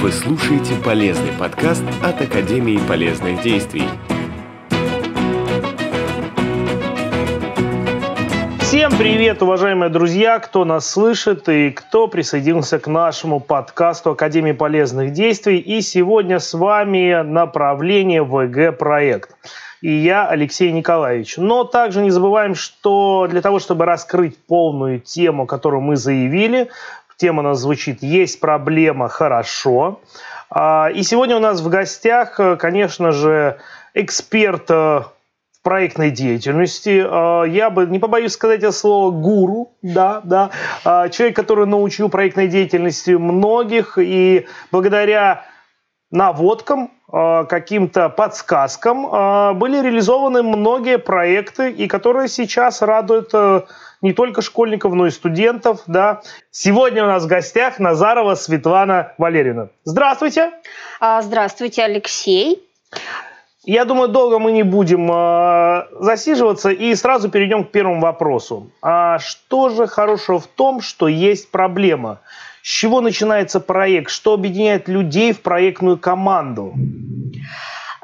Вы слушаете полезный подкаст от Академии полезных действий. Всем привет, уважаемые друзья, кто нас слышит и кто присоединился к нашему подкасту Академии полезных действий. И сегодня с вами направление ВГ-проект. И я, Алексей Николаевич. Но также не забываем, что для того, чтобы раскрыть полную тему, которую мы заявили, Тема у нас звучит «Есть проблема, хорошо». А, и сегодня у нас в гостях, э, конечно же, эксперт э, в проектной деятельности. А, я бы не побоюсь сказать это слово гуру, да, да. А, человек, который научил проектной деятельности многих, и благодаря наводкам, каким-то подсказкам были реализованы многие проекты, и которые сейчас радуют э, не только школьников, но и студентов. Да. Сегодня у нас в гостях Назарова Светлана Валерьевна. Здравствуйте. А, здравствуйте, Алексей. Я думаю, долго мы не будем э, засиживаться и сразу перейдем к первому вопросу. А что же хорошего в том, что есть проблема? С чего начинается проект? Что объединяет людей в проектную команду?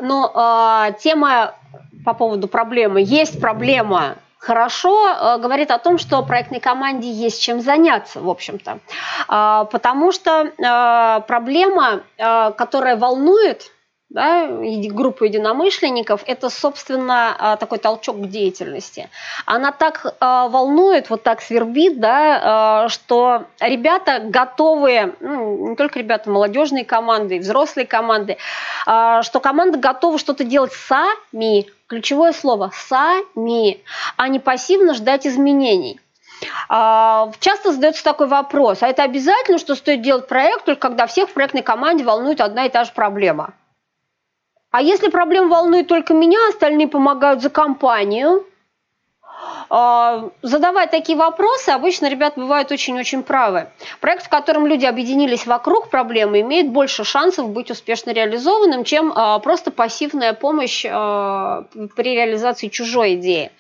Ну, э, тема по поводу проблемы. Есть проблема, хорошо э, говорит о том, что проектной команде есть чем заняться, в общем-то. Э, потому что проблема, которая волнует да, группу единомышленников, это, собственно, а, такой толчок к деятельности. Она так а, волнует, вот так свербит, да, а, что ребята готовы, ну, не только ребята, молодежные команды, взрослые команды, что команда готова что-то делать сами, ключевое слово «сами», а не пассивно ждать изменений. Часто задается такой вопрос, а это обязательно, что стоит делать проект, только когда всех в проектной команде волнует одна и та же проблема – а если проблема волнует только меня, остальные помогают за компанию, а, задавать такие вопросы, обычно ребят бывают очень-очень правы. Проект, в котором люди объединились вокруг проблемы, имеет больше шансов быть успешно реализованным, чем а, просто пассивная помощь а, при реализации чужой идеи.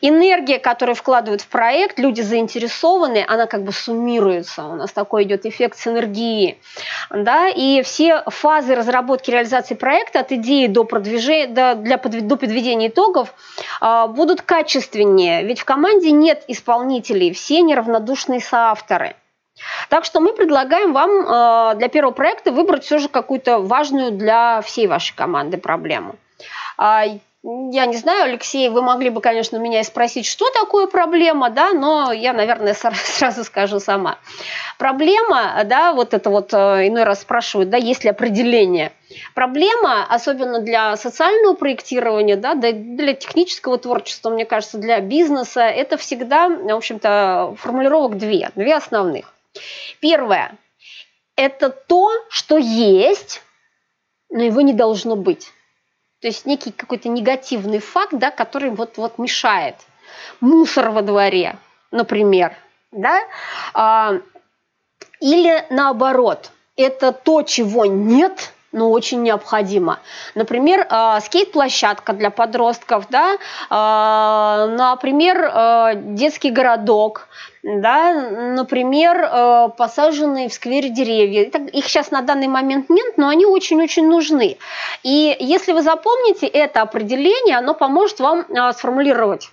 Энергия, которую вкладывают в проект, люди заинтересованы, она как бы суммируется. У нас такой идет эффект синергии. Да? И все фазы разработки реализации проекта от идеи до продвижения, до, для, до подведения итогов будут качественнее ведь в команде нет исполнителей, все неравнодушные соавторы. Так что мы предлагаем вам э, для первого проекта выбрать все же какую-то важную для всей вашей команды проблему. Я не знаю, Алексей, вы могли бы, конечно, меня и спросить, что такое проблема, да, но я, наверное, сразу скажу сама. Проблема, да, вот это вот э, иной раз спрашивают, да, есть ли определение. Проблема, особенно для социального проектирования, да, для технического творчества, мне кажется, для бизнеса, это всегда, в общем-то, формулировок две, две основных. Первое – это то, что есть, но его не должно быть. То есть некий какой-то негативный факт, да, который вот, вот мешает. Мусор во дворе, например. Да? А, или наоборот, это то, чего нет, но очень необходимо. Например, э, скейт-площадка для подростков, да, э, например, э, детский городок, да, например, посаженные в сквере деревья. Их сейчас на данный момент нет, но они очень-очень нужны. И если вы запомните это определение, оно поможет вам сформулировать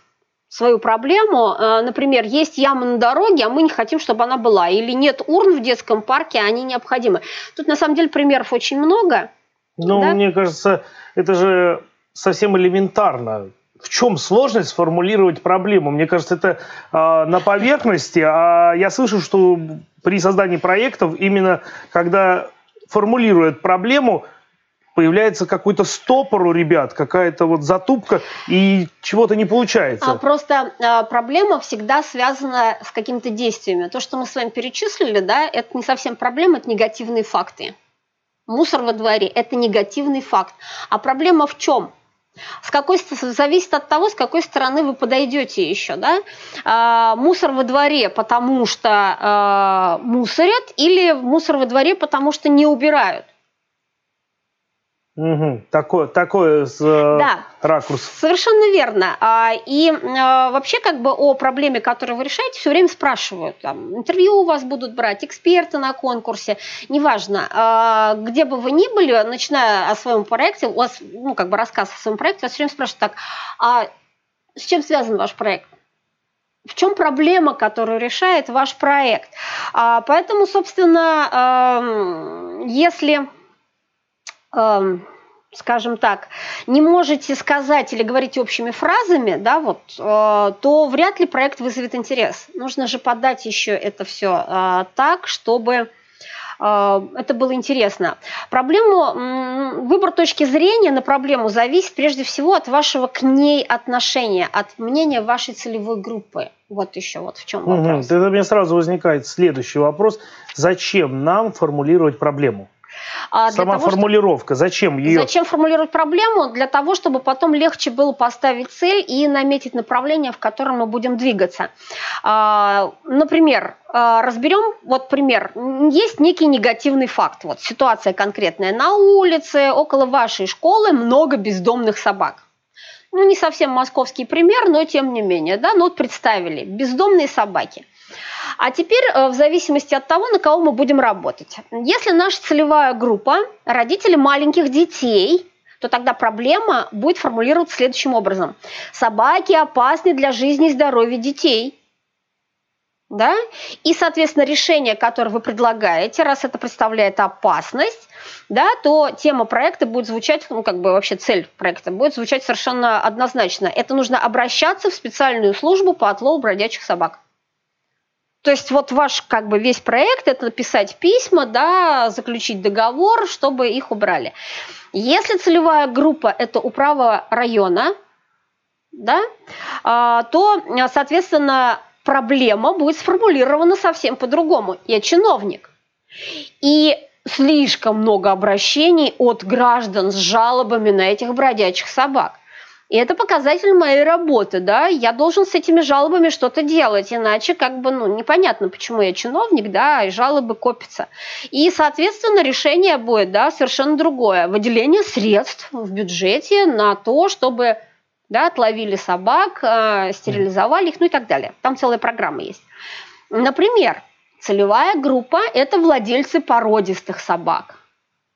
свою проблему. Э, например, есть яма на дороге, а мы не хотим, чтобы она была. Или нет урн в детском парке, а они необходимы. Тут на самом деле примеров очень много. Ну, да? мне кажется, это же совсем элементарно в чем сложность сформулировать проблему? Мне кажется, это э, на поверхности, а я слышу, что при создании проектов именно когда формулируют проблему, появляется какой-то стопор у ребят, какая-то вот затупка, и чего-то не получается. А, просто а, проблема всегда связана с какими-то действиями. То, что мы с вами перечислили, да, это не совсем проблема, это негативные факты. Мусор во дворе – это негативный факт. А проблема в чем? С какой, зависит от того, с какой стороны вы подойдете еще. Да? А, мусор во дворе, потому что а, мусорят, или мусор во дворе, потому что не убирают. Угу. Такой, такой с, э, да, ракурс. Совершенно верно. А, и а, вообще как бы о проблеме, которую вы решаете, все время спрашивают. Там, интервью у вас будут брать, эксперты на конкурсе, неважно. А, где бы вы ни были, начиная о своем проекте, у вас, ну, как бы рассказ о своем проекте, вас все время спрашивают так, а с чем связан ваш проект? в чем проблема, которую решает ваш проект. А, поэтому, собственно, если скажем так, не можете сказать или говорить общими фразами, да, вот, э, то вряд ли проект вызовет интерес. Нужно же подать еще это все э, так, чтобы э, это было интересно. Проблему, выбор точки зрения на проблему зависит прежде всего от вашего к ней отношения, от мнения вашей целевой группы. Вот еще вот в чем вопрос. Угу. Тогда у меня сразу возникает следующий вопрос. Зачем нам формулировать проблему? А Сама того, формулировка, что... зачем ее? Зачем формулировать проблему? Для того, чтобы потом легче было поставить цель и наметить направление, в котором мы будем двигаться. А, например, а, разберем, вот пример, есть некий негативный факт, вот ситуация конкретная, на улице, около вашей школы много бездомных собак ну, не совсем московский пример, но тем не менее, да, ну вот представили, бездомные собаки. А теперь э, в зависимости от того, на кого мы будем работать. Если наша целевая группа – родители маленьких детей, то тогда проблема будет формулироваться следующим образом. Собаки опасны для жизни и здоровья детей. Да? И, соответственно, решение, которое вы предлагаете, раз это представляет опасность, да, то тема проекта будет звучать, ну, как бы вообще цель проекта будет звучать совершенно однозначно. Это нужно обращаться в специальную службу по отлову бродячих собак. То есть вот ваш как бы весь проект это написать письма, да, заключить договор, чтобы их убрали. Если целевая группа это управа района, да, а, то, соответственно, проблема будет сформулирована совсем по-другому. Я чиновник. И слишком много обращений от граждан с жалобами на этих бродячих собак. И это показатель моей работы, да, я должен с этими жалобами что-то делать, иначе как бы, ну, непонятно, почему я чиновник, да, и жалобы копятся. И, соответственно, решение будет, да, совершенно другое. Выделение средств в бюджете на то, чтобы, да, отловили собак, э, стерилизовали их, ну и так далее. Там целая программа есть. Например, целевая группа – это владельцы породистых собак,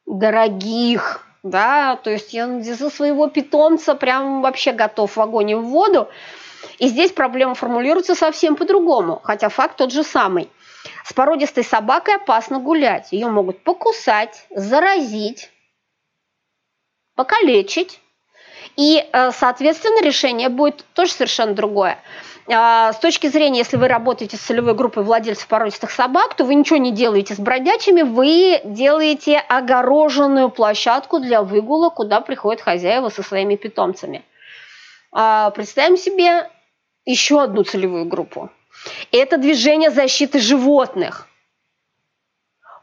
дорогих, да, то есть я за своего питомца прям вообще готов в огонь и в воду. И здесь проблема формулируется совсем по-другому, хотя факт тот же самый. С породистой собакой опасно гулять. Ее могут покусать, заразить, покалечить. И, э, соответственно, решение будет тоже совершенно другое. А, с точки зрения, если вы работаете с целевой группой владельцев породистых собак, то вы ничего не делаете с бродячими, вы делаете огороженную площадку для выгула, куда приходят хозяева со своими питомцами. А, представим себе еще одну целевую группу. Это движение защиты животных.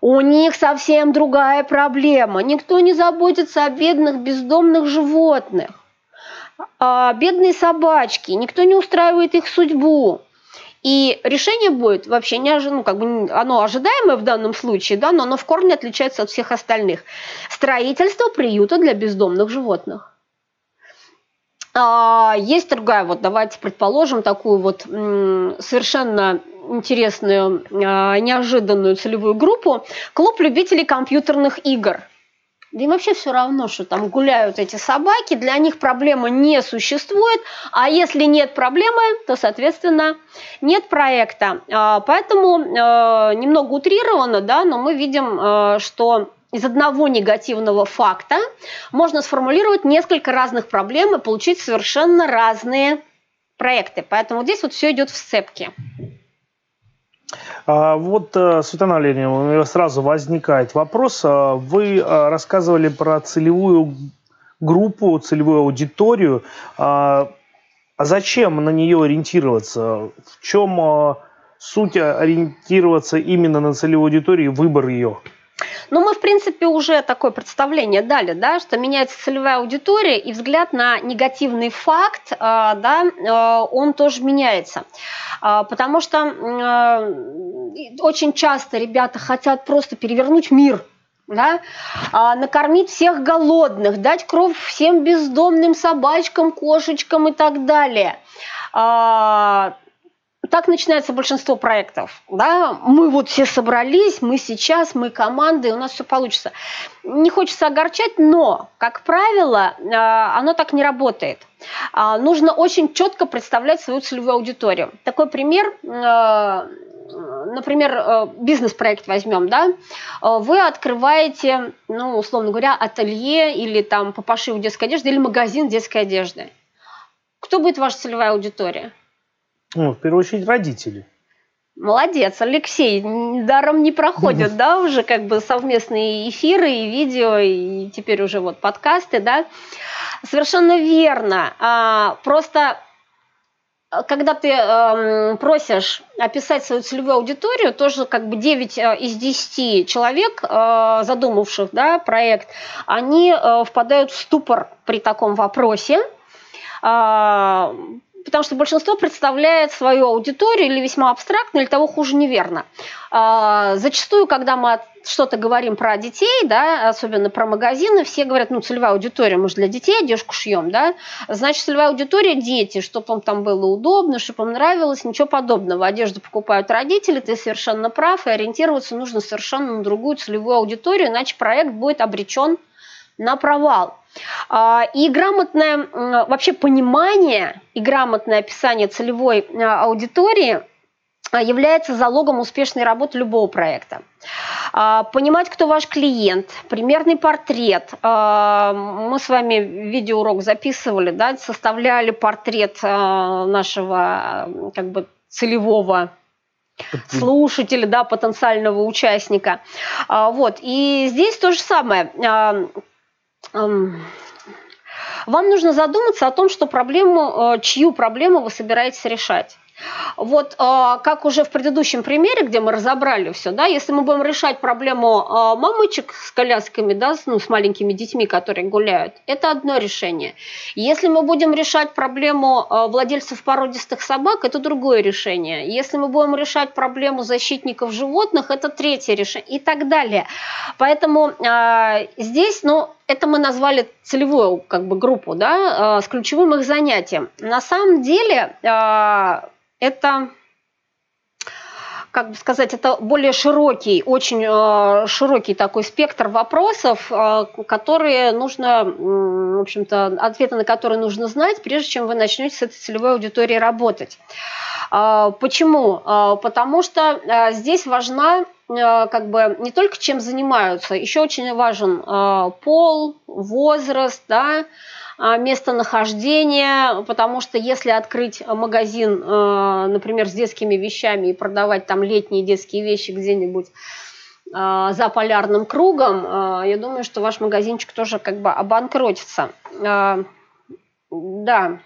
У них совсем другая проблема. Никто не заботится о бедных бездомных животных а, бедные собачки, никто не устраивает их судьбу. И решение будет вообще не ну, как бы оно ожидаемое в данном случае, да, но оно в корне отличается от всех остальных. Строительство приюта для бездомных животных. А, есть другая, вот давайте предположим, такую вот совершенно интересную, а, неожиданную целевую группу. Клуб любителей компьютерных игр – да им вообще все равно, что там гуляют эти собаки, для них проблемы не существует, а если нет проблемы, то, соответственно, нет проекта. А, поэтому э, немного утрированно, да, но мы видим, э, что из одного негативного факта можно сформулировать несколько разных проблем и получить совершенно разные проекты. Поэтому здесь вот все идет в сцепке. А вот, э, Светлана Леонидовна, у меня сразу возникает вопрос. А вы э, рассказывали про целевую группу, целевую аудиторию. А, а зачем на нее ориентироваться? В чем суть ориентироваться именно на целевую аудиторию и выбор ее? Но мы, в принципе, уже такое представление дали, да, что меняется целевая аудитория, и взгляд на негативный факт, а, да, а, он тоже меняется. А, потому что очень часто ребята хотят просто перевернуть мир да, накормить всех голодных, дать кровь всем бездомным собачкам, кошечкам и так далее. Так начинается большинство проектов. Да? Мы вот все собрались, мы сейчас, мы команды, у нас все получится. Не хочется огорчать, но, как правило, а, оно так не работает. А, нужно очень четко представлять свою целевую аудиторию. Такой пример например, э, бизнес-проект возьмем, да, э, вы открываете, ну, условно говоря, ателье или там по пошиву детской одежды или магазин детской одежды. Кто будет ваша целевая аудитория? Ну, в первую очередь, родители. Молодец, Алексей, даром не проходят, да, уже как бы совместные эфиры и видео, и теперь уже вот подкасты, да. Совершенно верно. А, просто когда ты э, просишь описать свою целевую аудиторию, тоже как бы 9 э, из 10 человек, э, задумавших да, проект, они э, впадают в ступор при таком вопросе, э, потому что большинство представляет свою аудиторию или весьма абстрактно, или того хуже неверно. Э, зачастую, когда мы что-то говорим про детей, да, особенно про магазины, все говорят, ну, целевая аудитория, мы же для детей одежку шьем, да, значит, целевая аудитория – дети, чтобы им там было удобно, чтобы им нравилось, ничего подобного. Одежду покупают родители, ты совершенно прав, и ориентироваться нужно совершенно на другую целевую аудиторию, иначе проект будет обречен на провал. А, и грамотное вообще понимание и грамотное описание целевой а, аудитории – является залогом успешной работы любого проекта. А, понимать, кто ваш клиент, примерный портрет. А, мы с вами видеоурок записывали, да, составляли портрет а, нашего как бы целевого слушателя, да, потенциального участника. Вот. И здесь то же самое. Вам нужно задуматься о том, что проблему, чью проблему вы собираетесь решать. Вот а, как уже в предыдущем примере, где мы разобрали все, да, если мы будем решать проблему а, мамочек с колясками, да, ну, с маленькими детьми, которые гуляют, это одно решение. Если мы будем решать проблему владельцев породистых собак, это другое решение. Если мы будем решать проблему защитников животных, это третье решение и так далее. Поэтому здесь, ну, это мы назвали целевую как бы группу, да, с ключевым их занятием. На самом деле это как бы сказать, это более широкий, очень э, широкий такой спектр вопросов, которые нужно, в общем-то, ответы на которые нужно знать, прежде чем вы начнете с этой целевой аудиторией работать. Почему? Потому что здесь важна как бы не только чем занимаются, еще очень важен пол, возраст, да, а, местонахождение, потому что если открыть магазин, а, например, с детскими вещами и продавать там летние детские вещи где-нибудь а, за полярным кругом, я думаю, что ваш магазинчик тоже как бы обанкротится. Да.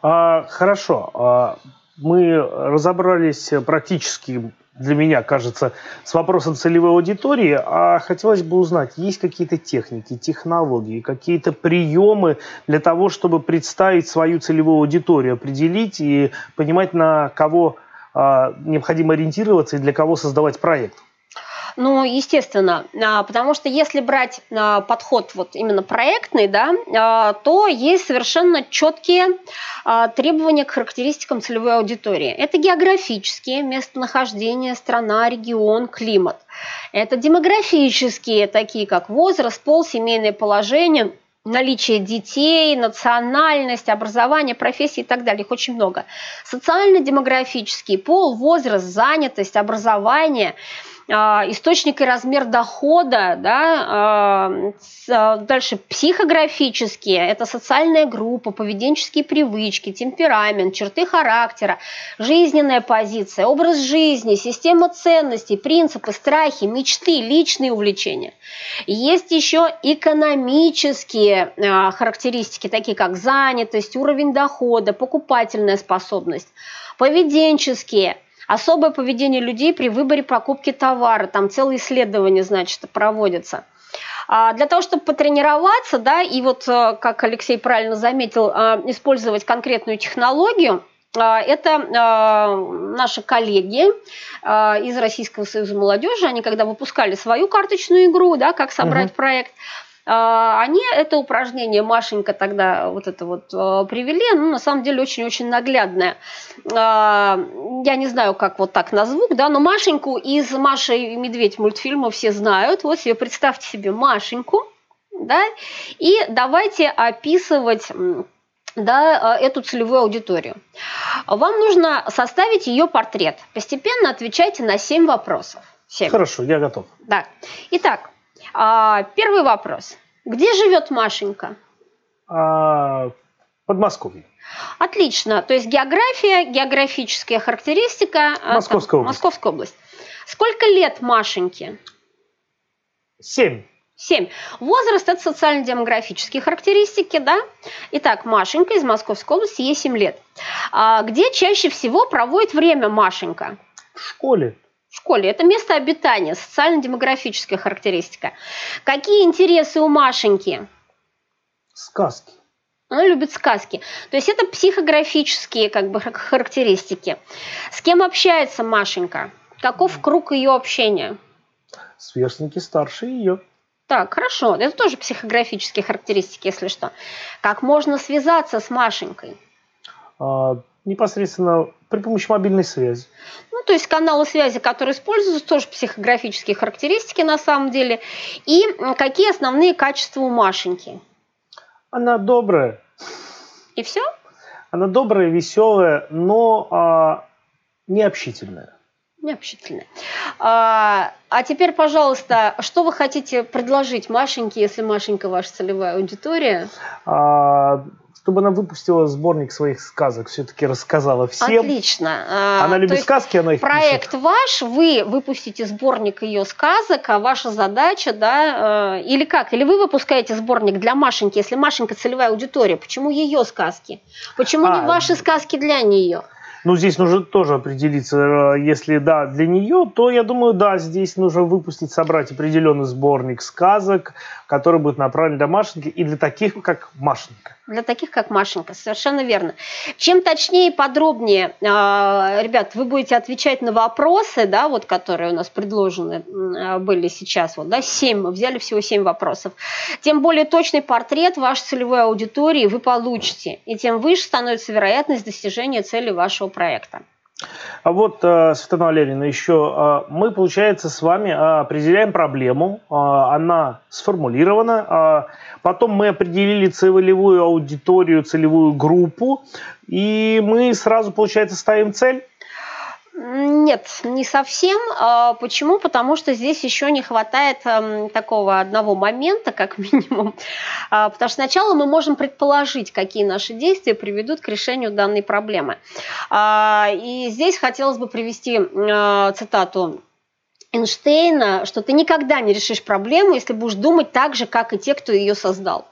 Хорошо. Мы разобрались практически для меня кажется, с вопросом целевой аудитории, а хотелось бы узнать, есть какие-то техники, технологии, какие-то приемы для того, чтобы представить свою целевую аудиторию, определить и понимать, на кого а, необходимо ориентироваться и для кого создавать проект? Ну, естественно, а, потому что если брать а, подход вот именно проектный, да, а, то есть совершенно четкие требования к характеристикам целевой аудитории. Это географические, местонахождение, страна, регион, климат. Это демографические, такие как возраст, пол, семейное положение, наличие детей, национальность, образование, профессии и так далее. Их очень много. Социально-демографический, пол, возраст, занятость, образование – источник и размер дохода, да, а, а, дальше психографические, это социальная группа, поведенческие привычки, темперамент, черты характера, жизненная позиция, образ жизни, система ценностей, принципы, страхи, мечты, личные увлечения. Есть еще экономические характеристики, такие как занятость, уровень дохода, покупательная способность, поведенческие – Особое поведение людей при выборе покупки товара. Там целые исследования, значит, проводятся. А для того, чтобы потренироваться, да, и вот, э, как Алексей правильно заметил, э, использовать конкретную технологию, А, это наши коллеги из Российского союза молодежи. Они когда выпускали свою карточную игру, да, как собрать угу. проект, они это упражнение Машенька тогда вот это вот привели, ну, на самом деле очень-очень наглядное. Я не знаю, как вот так назву, да, но Машеньку из «Маша и медведь» мультфильма все знают. Вот себе представьте себе Машеньку, да, и давайте описывать да, эту целевую аудиторию. Вам нужно составить ее портрет. Постепенно отвечайте на 7 вопросов. 7. Хорошо, я готов. Да. Итак, а, первый вопрос. Где живет Машенька? А, Подмосковье. Отлично. То есть география, географическая характеристика. А, Московская там, область. Московская область. Сколько лет Машеньке? Семь. 7. Возраст – это социально-демографические характеристики, да? Итак, Машенька из Московской области, ей 7 лет. А где чаще всего проводит время Машенька? В школе. В школе. Это место обитания, социально-демографическая характеристика. Какие интересы у Машеньки? Сказки. Она любит сказки. То есть это психографические как бы, характеристики. С кем общается Машенька? Каков круг ее общения? Сверстники старше ее. Так, хорошо. Это тоже психографические характеристики, если что. Как можно связаться с Машенькой? А, непосредственно при помощи мобильной связи. Ну, то есть каналы связи, которые используются, тоже психографические характеристики на самом деле. И какие основные качества у Машеньки? Она добрая. И все? Она добрая, веселая, но а, необщительная необщительная. А, а теперь, пожалуйста, что вы хотите предложить Машеньке, если Машенька ваша целевая аудитория? А, чтобы она выпустила сборник своих сказок, все-таки рассказала всем. Отлично. А, она любит сказки, она их Проект пишет. ваш, вы выпустите сборник ее сказок, а ваша задача, да, э, или как? Или вы выпускаете сборник для Машеньки, если Машенька целевая аудитория, почему ее сказки? Почему а, не ваши сказки для нее? Ну, здесь нужно тоже определиться, э, если да, для нее, то я думаю, да, здесь нужно выпустить, собрать определенный сборник сказок, который будет направлен для Машеньки и для таких, как Машенька. Для таких, как Машенька, совершенно верно. Чем точнее и подробнее, а, ребят, вы будете отвечать на вопросы, да, вот, которые у нас предложены а, были сейчас, вот, да, 7, мы взяли всего 7 вопросов, тем более точный портрет вашей целевой аудитории вы получите, и тем выше становится вероятность достижения цели вашего проекта. А вот, э, Светлана Валерьевна, еще э, мы, получается, с вами э, определяем проблему, она сформулирована, потом мы определили целевую аудиторию, целевую группу, и мы сразу, получается, ставим цель. Нет, не совсем. А, почему? Потому что здесь еще не хватает эм, такого одного момента, как минимум. А, потому что сначала мы можем предположить, какие наши действия приведут к решению данной проблемы. А, и здесь хотелось бы привести цитату Эйнштейна, что ты никогда не решишь проблему, если будешь думать так же, как и те, кто ее создал.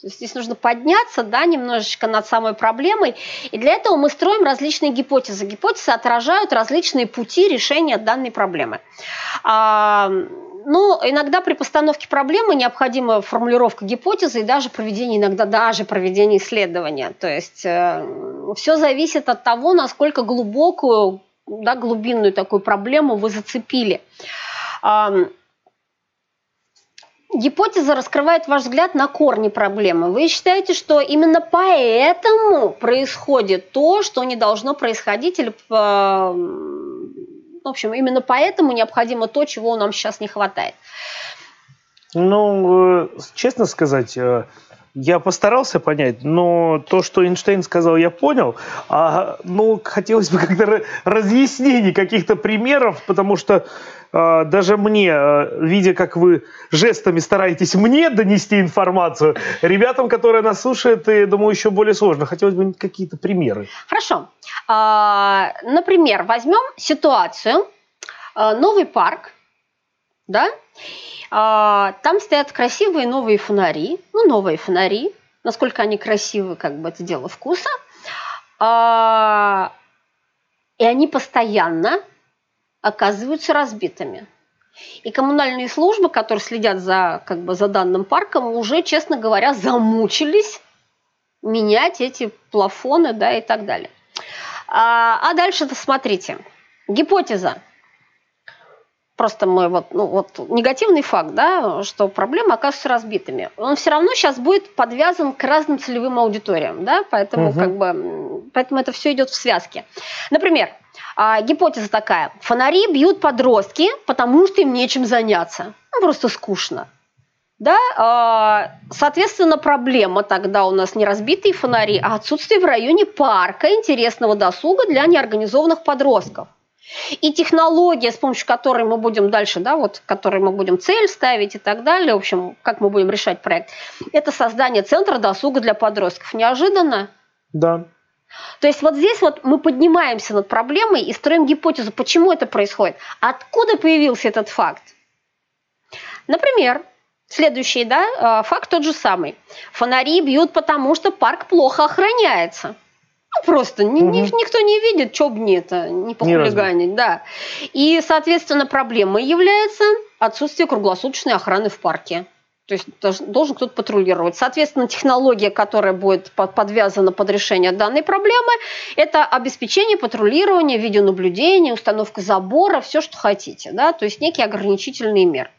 То есть здесь нужно подняться да, немножечко над самой проблемой. И для этого мы строим различные гипотезы. Гипотезы отражают различные пути решения данной проблемы. А, ну, иногда при постановке проблемы необходима формулировка гипотезы и даже проведение, иногда даже проведение исследования. То есть э, все зависит от того, насколько глубокую, да, глубинную такую проблему вы зацепили. Гипотеза раскрывает ваш взгляд на корни проблемы. Вы считаете, что именно поэтому происходит то, что не должно происходить, или, в общем, именно поэтому необходимо то, чего нам сейчас не хватает? Ну, э, честно сказать, э, я постарался понять, но то, что Эйнштейн сказал, я понял. А, ну, хотелось бы как-то разъяснений, каких-то примеров, потому что а, даже мне, а, видя, как вы жестами стараетесь мне донести информацию, ребятам, которые нас слушают, я думаю, еще более сложно. Хотелось бы какие-то примеры. Хорошо. А, например, возьмем ситуацию. Новый парк, да? Там стоят красивые новые фонари, ну, новые фонари. Насколько они красивы, как бы это дело вкуса. И они постоянно оказываются разбитыми. И коммунальные службы, которые следят за, как бы, за данным парком, уже, честно говоря, замучились менять эти плафоны да, и так далее. А, а дальше-то смотрите. Гипотеза. Просто мы вот, ну, вот негативный факт, да, что проблемы оказываются разбитыми. Он все равно сейчас будет подвязан к разным целевым аудиториям, да, поэтому угу. как бы, поэтому это все идет в связке. Например, а, гипотеза такая: фонари бьют подростки, потому что им нечем заняться, ну, просто скучно. Да, а, соответственно, проблема тогда у нас не разбитые фонари, а отсутствие в районе парка интересного досуга для неорганизованных подростков. И технология, с помощью которой мы будем дальше, да, вот, которой мы будем цель ставить и так далее, в общем, как мы будем решать проект, это создание центра досуга для подростков. Неожиданно? Да. То есть вот здесь вот мы поднимаемся над проблемой и строим гипотезу, почему это происходит. Откуда появился этот факт? Например, следующий да, а, факт тот же самый. Фонари бьют, потому что парк плохо охраняется. Ну, просто угу. ни, никто не видит, что бы мне это не похулиганить. Да. И, соответственно, проблемой является отсутствие круглосуточной охраны в парке. То есть должен кто-то патрулировать. Соответственно, технология, которая будет подвязана под решение данной проблемы, это обеспечение патрулирования, видеонаблюдения, установка забора, все, что хотите. Да? То есть некие ограничительные меры.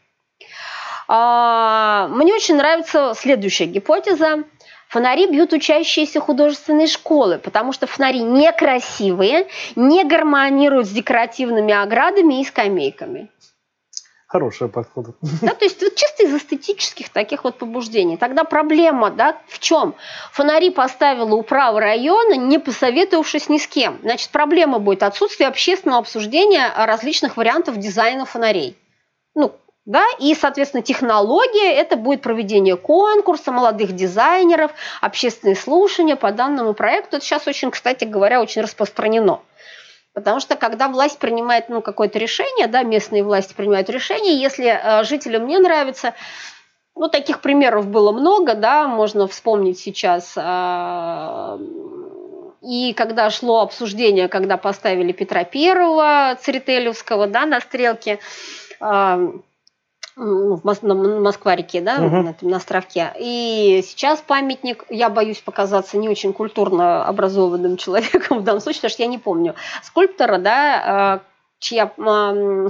А, мне очень нравится следующая гипотеза. Фонари бьют учащиеся художественной школы, потому что фонари некрасивые, не гармонируют с декоративными оградами и скамейками. Хороший подход. Да, то есть вот чисто из эстетических таких вот побуждений. Тогда проблема, да, в чем? Фонари поставила управа района, не посоветовавшись ни с кем. Значит, проблема будет отсутствие общественного обсуждения различных вариантов дизайна фонарей. Ну, да, и, соответственно, технология – это будет проведение конкурса молодых дизайнеров, общественные слушания по данному проекту. Это сейчас очень, кстати говоря, очень распространено. Потому что когда власть принимает ну, какое-то решение, да, местные власти принимают решение, если э, жителям не нравится, ну, таких примеров было много, да, можно вспомнить сейчас. Э, и когда шло обсуждение, когда поставили Петра Первого Церетелевского, да, на стрелке, э, в Мос- на Москва-реке, да, угу. на, на островке. И сейчас памятник, я боюсь показаться не очень культурно образованным человеком в данном случае, потому что я не помню скульптора, да, чья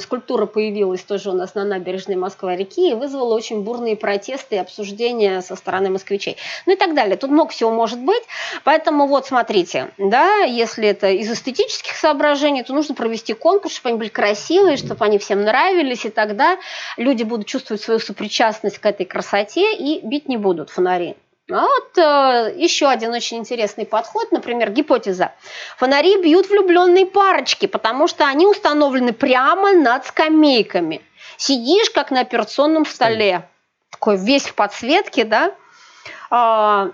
скульптура появилась тоже у нас на набережной Москва-реки и вызвала очень бурные протесты и обсуждения со стороны москвичей. Ну и так далее. Тут много всего может быть. Поэтому вот смотрите, да, если это из эстетических соображений, то нужно провести конкурс, чтобы они были красивые, чтобы они всем нравились, и тогда люди будут чувствовать свою сопричастность к этой красоте и бить не будут фонари. А вот э, еще один очень интересный подход, например, гипотеза. Фонари бьют влюбленные парочки, потому что они установлены прямо над скамейками. Сидишь, как на операционном столе, такой весь в подсветке, да, а,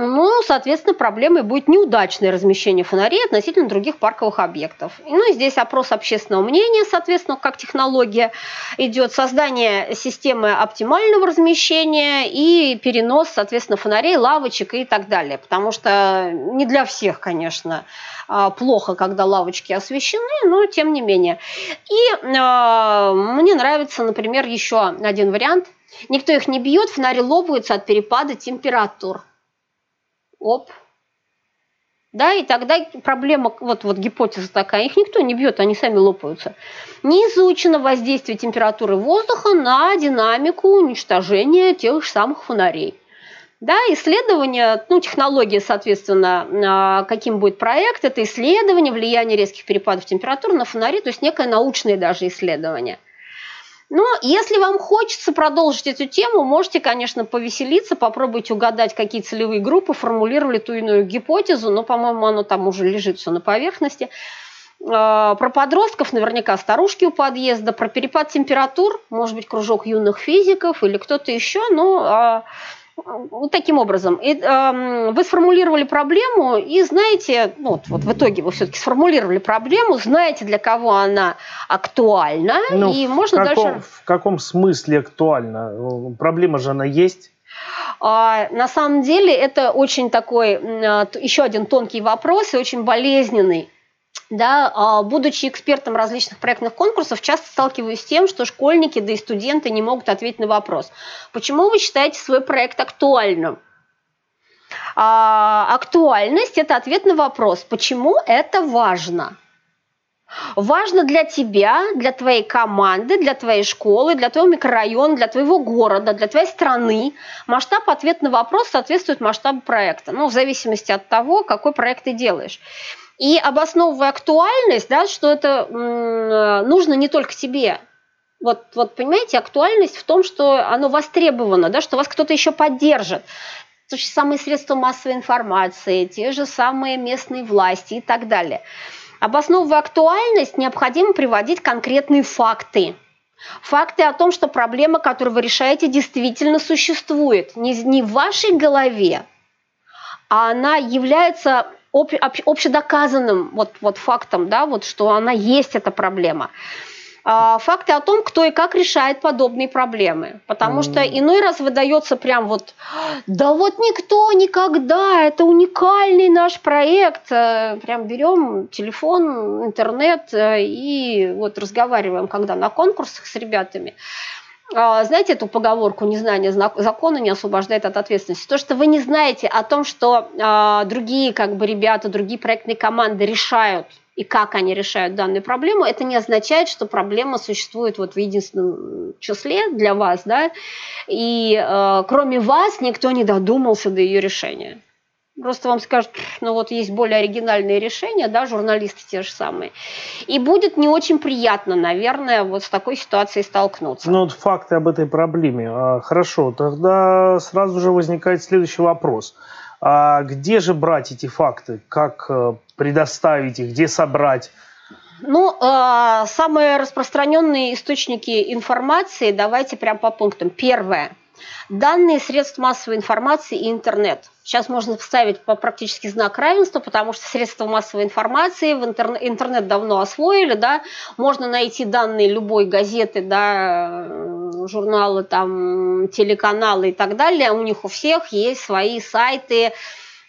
ну, соответственно, проблемой будет неудачное размещение фонарей относительно других парковых объектов. Ну и здесь опрос общественного мнения, соответственно, как технология идет, создание системы оптимального размещения и перенос, соответственно, фонарей, лавочек и так далее. Потому что не для всех, конечно, а, плохо, когда лавочки освещены, но тем не менее. И э, мне нравится, например, еще один вариант. Никто их не бьет, фонари лопаются от перепада температур оп. Да, и тогда проблема, вот, вот гипотеза такая, их никто не бьет, они сами лопаются. Не изучено воздействие температуры воздуха на динамику уничтожения тех же самых фонарей. Да, исследование, ну, технология, соответственно, а, каким будет проект, это исследование влияния резких перепадов температуры на фонари, то есть некое научное даже исследование – но если вам хочется продолжить эту тему, можете, конечно, повеселиться, попробуйте угадать, какие целевые группы формулировали ту иную гипотезу, но, по-моему, оно там уже лежит все на поверхности. А, про подростков наверняка старушки у подъезда, про перепад температур, может быть, кружок юных физиков или кто-то еще, но а, вот таким образом. И, э, вы сформулировали проблему и знаете, ну, вот, вот в итоге вы все-таки сформулировали проблему, знаете, для кого она актуальна, ну, и можно в каком, дальше... В каком смысле актуальна? Проблема же она есть. А, на самом деле это очень такой, а, еще один тонкий вопрос и очень болезненный да, а, будучи экспертом различных проектных конкурсов, часто сталкиваюсь с тем, что школьники, да и студенты не могут ответить на вопрос, почему вы считаете свой проект актуальным? А актуальность – это ответ на вопрос, почему это важно. Важно для тебя, для твоей команды, для твоей школы, для твоего микрорайона, для твоего города, для твоей страны. Масштаб ответ на вопрос соответствует масштабу проекта, ну, в зависимости от того, какой проект ты делаешь. И обосновывая актуальность, да, что это нужно не только тебе, вот, вот понимаете, актуальность в том, что оно востребовано, да, что вас кто-то еще поддержит. То же самые средства массовой информации, те же самые местные власти и так далее. Обосновывая актуальность, необходимо приводить конкретные факты. Факты о том, что проблема, которую вы решаете, действительно существует. Не, не в вашей голове, а она является об, об, общедоказанным вот, вот фактом, да, вот, что она есть, эта проблема. А, факты о том, кто и как решает подобные проблемы. Потому что иной раз выдается прям вот, да вот никто никогда, это уникальный наш проект. Э, прям берем телефон, интернет э, и вот разговариваем, когда на конкурсах с ребятами. А, знаете эту поговорку «незнание закона не освобождает от ответственности»? То, что вы не знаете о том, что а, другие как бы ребята, другие проектные команды решают и как они решают данную проблему, это не означает, что проблема существует вот в единственном числе для вас, да, и э, кроме вас никто не додумался до ее решения. Просто вам скажут, ну вот есть более оригинальные решения, да, журналисты те же самые. И будет не очень приятно, наверное, вот с такой ситуацией столкнуться. Ну вот факты об этой проблеме. А, хорошо, тогда сразу же возникает следующий вопрос. А где же брать эти факты? Как э, предоставить их? Где собрать? Ну, э, самые распространенные источники информации, давайте прям по пунктам. Первое. Данные средств массовой информации и интернет. Сейчас можно поставить по практически знак равенства, потому что средства массовой информации в интернет, интернет давно освоили, да, можно найти данные любой газеты, да, журналы, там, телеканалы и так далее, у них у всех есть свои сайты, а,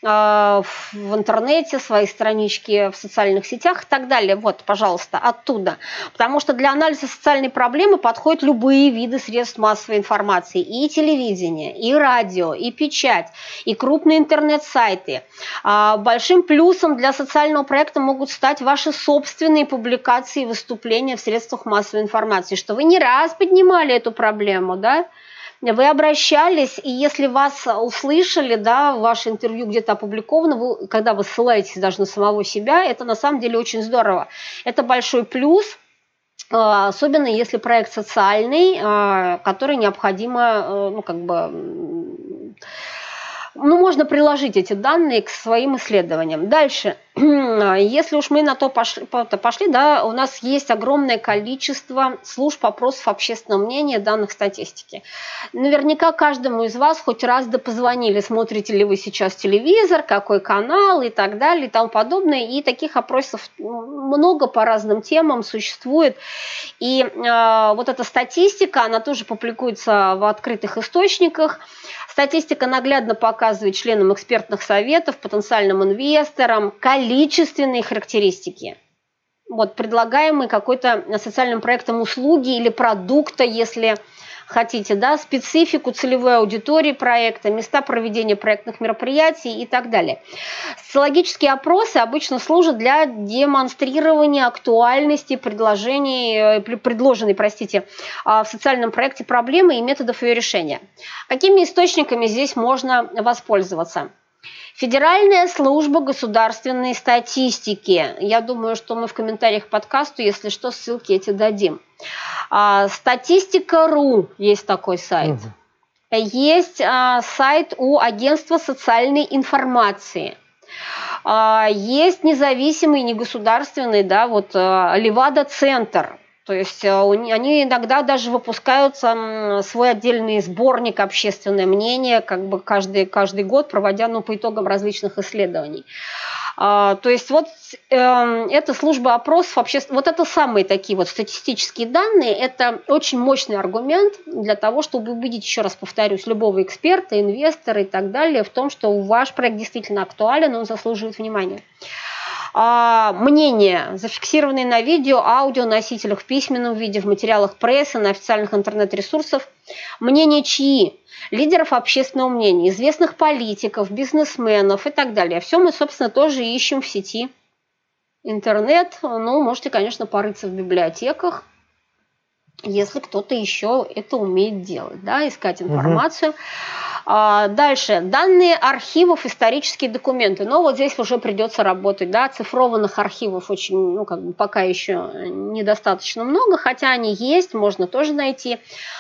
в интернете, свои странички в социальных сетях и так далее. Вот, пожалуйста, оттуда. Потому что для анализа социальной проблемы подходят любые виды средств массовой информации. И телевидение, и радио, и печать, и крупные интернет-сайты. А, большим плюсом для социального проекта могут стать ваши собственные публикации и выступления в средствах массовой информации, что вы не раз поднимали эту проблему, да, вы обращались, и если вас услышали, да, ваше интервью где-то опубликовано, вы, когда вы ссылаетесь даже на самого себя, это на самом деле очень здорово. Это большой плюс, а, особенно если проект социальный, а, который необходимо, э, ну, как бы ну, можно приложить эти данные к своим исследованиям. Дальше, если уж мы на то пошли, пошли, да, у нас есть огромное количество служб опросов общественного мнения, данных статистики. Наверняка каждому из вас хоть раз да позвонили, смотрите ли вы сейчас телевизор, какой канал и так далее и тому подобное. И таких опросов много по разным темам существует. И э, вот эта статистика, она тоже публикуется в открытых источниках. Статистика наглядно показывает членам экспертных советов, потенциальным инвесторам количественные характеристики. Вот предлагаемый какой-то социальным проектом услуги или продукта, если хотите, да, специфику целевой аудитории проекта, места проведения проектных мероприятий и так далее. Социологические опросы обычно служат для демонстрирования актуальности предложений, э, предложенной, простите, а, в социальном проекте проблемы и методов ее решения. Какими источниками здесь можно воспользоваться? Федеральная служба государственной статистики. Я думаю, что мы в комментариях к подкасту, если что, ссылки эти дадим. А, Статистика.ру есть такой сайт. Угу. Есть а, сайт у агентства социальной информации. А, есть независимый, негосударственный, да, вот Левада-центр. То есть они иногда даже выпускают свой отдельный сборник «Общественное мнение», как бы каждый, каждый год, проводя ну, по итогам различных исследований. А, то есть вот э, эта служба опросов, вообще, вот это самые такие вот статистические данные, это очень мощный аргумент для того, чтобы убедить, еще раз повторюсь, любого эксперта, инвестора и так далее в том, что ваш проект действительно актуален, он заслуживает внимания. А, мнения, зафиксированные на видео, аудио, носителях в письменном виде, в материалах прессы, на официальных интернет-ресурсах. Мнения чьи? Лидеров общественного мнения, известных политиков, бизнесменов и так далее. Все мы, собственно, тоже ищем в сети. Интернет, ну, можете, конечно, порыться в библиотеках, если кто-то еще это умеет делать, да, искать информацию. Угу. А, дальше. Данные архивов, исторические документы. Но вот здесь уже придется работать. Да? Цифрованных архивов очень, ну, как бы пока еще недостаточно много, хотя они есть, можно тоже найти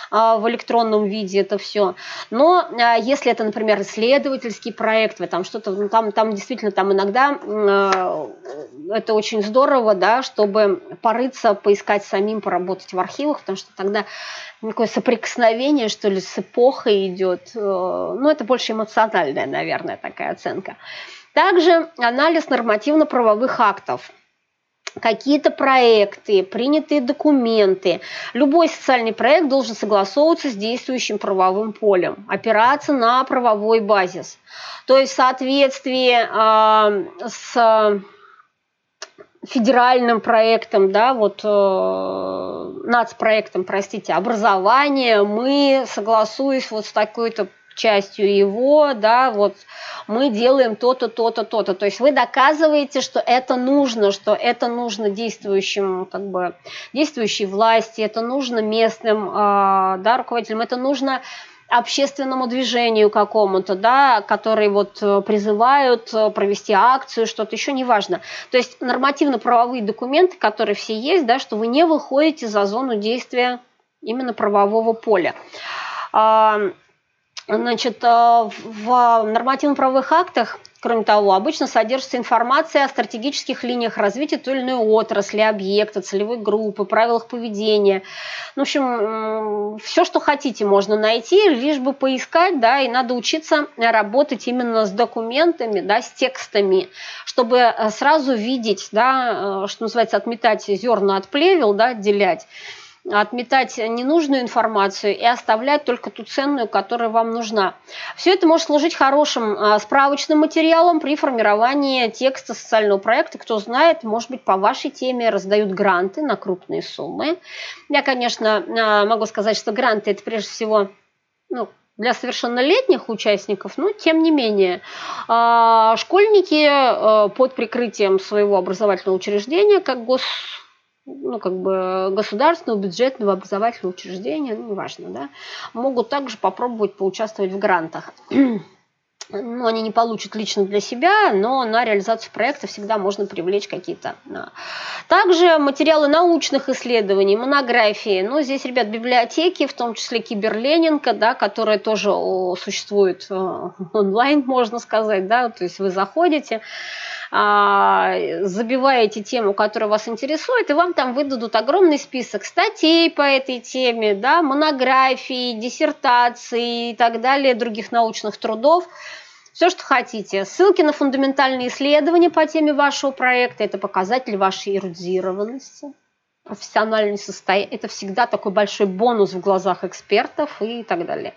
а, в электронном виде это все. Но а, если это, например, исследовательский проект, вы там что-то, ну, там, там действительно там иногда это очень здорово, да, чтобы порыться, поискать самим, поработать в архивах, потому что тогда такое соприкосновение, что ли, с эпохой идет. Ну, это больше эмоциональная, наверное, такая оценка. Также анализ нормативно-правовых актов какие-то проекты, принятые документы. Любой социальный проект должен согласовываться с действующим правовым полем, опираться на правовой базис. То есть в соответствии э, с федеральным проектом, да, вот э, нацпроектом, простите, образования, мы, согласуясь вот с такой-то частью его, да, вот мы делаем то-то, то-то, то-то. То есть вы доказываете, что это нужно, что это нужно действующим, как бы, действующей власти, это нужно местным, э, да, руководителям, это нужно общественному движению какому-то, да, которые вот э, призывают э, провести акцию, что-то еще неважно. То есть нормативно-правовые документы, которые все есть, да, что вы не выходите за зону действия именно правового поля. Значит, э, в нормативно-правовых актах Кроме того, обычно содержится информация о стратегических линиях развития той или иной отрасли, объекта, целевой группы, правилах поведения. Ну, в общем, все, что хотите, можно найти, лишь бы поискать, да, и надо учиться работать именно с документами, да, с текстами, чтобы э, сразу видеть, да, э, что называется, отметать зерна от плевел, да, отделять отметать ненужную информацию и оставлять только ту ценную, которая вам нужна. Все это может служить хорошим а, справочным материалом при формировании текста социального проекта. Кто знает, может быть, по вашей теме раздают гранты на крупные суммы. Я, конечно, а, могу сказать, что гранты – это прежде всего ну, для совершеннолетних участников, но тем не менее. А, школьники под прикрытием своего образовательного учреждения, как гос ну, как бы государственного, бюджетного, образовательного учреждения, ну, неважно, да, могут также попробовать поучаствовать в грантах. ну, они не получат лично для себя, но на реализацию проекта всегда можно привлечь какие-то. Также материалы научных исследований, монографии. Ну, здесь, ребят, библиотеки, в том числе Киберленинка, да, которая тоже существует э, онлайн, можно сказать, да, то есть вы заходите, забиваете тему, которая вас интересует, и вам там выдадут огромный список статей по этой теме, да, монографий, диссертаций и так далее, других научных трудов. Все, что хотите. Ссылки на фундаментальные исследования по теме вашего проекта – это показатель вашей эрудированности профессиональное состояние. Это всегда такой большой бонус в глазах экспертов и так далее.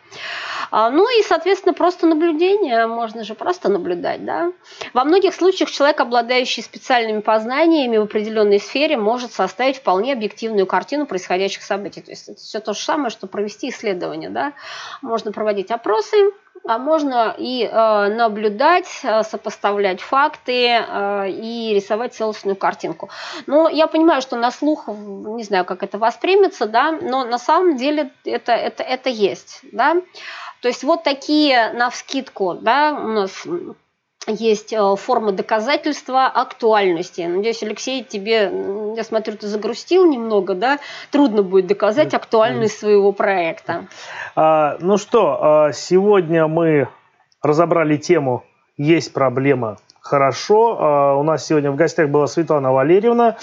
А, ну и, соответственно, просто наблюдение. Можно же просто наблюдать. Да? Во многих случаях человек, обладающий специальными познаниями в определенной сфере, может составить вполне объективную картину происходящих событий. То есть это все то же самое, что провести исследование. Да? Можно проводить опросы, а можно и э, наблюдать, э, сопоставлять факты э, и рисовать целостную картинку. Но я понимаю, что на слух, не знаю, как это воспримется, да, но на самом деле это, это, это есть, да. То есть вот такие на вскидку, да, у нас есть э, форма доказательства актуальности. Надеюсь, Алексей, тебе, я смотрю, ты загрустил немного, да? Трудно будет доказать актуальность своего проекта. А, ну что, а, сегодня мы разобрали тему «Есть проблема, хорошо». А, у нас сегодня в гостях была Светлана Валерьевна.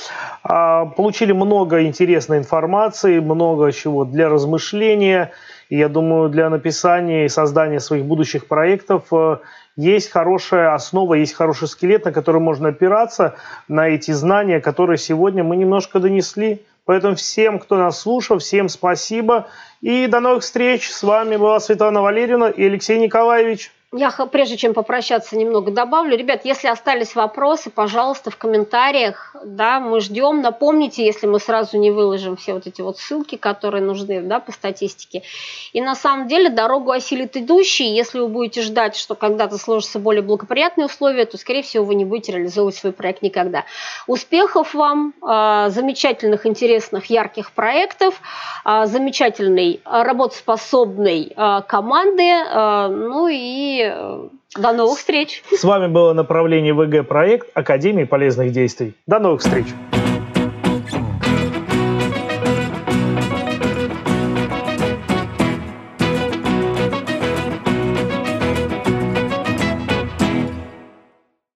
Получили много интересной информации, много чего для размышления. И я думаю, для написания и создания своих будущих проектов э, есть хорошая основа, есть хороший скелет, на который можно опираться, на эти знания, которые сегодня мы немножко донесли. Поэтому всем, кто нас слушал, всем спасибо. И до новых встреч. С вами была Светлана Валерьевна и Алексей Николаевич. Я прежде чем попрощаться немного добавлю. Ребят, если остались вопросы, пожалуйста, в комментариях, да, мы ждем. Напомните, если мы сразу не выложим все вот эти вот ссылки, которые нужны, да, по статистике. И на самом деле дорогу осилит идущий. Если вы будете ждать, что когда-то сложатся более благоприятные условия, то, скорее всего, вы не будете реализовывать свой проект никогда. Успехов вам, а, замечательных, интересных, ярких проектов, а, замечательной, работоспособной а, команды, ну и Э, до новых встреч. С вами было направление ВГ проект Академии полезных действий. До новых встреч.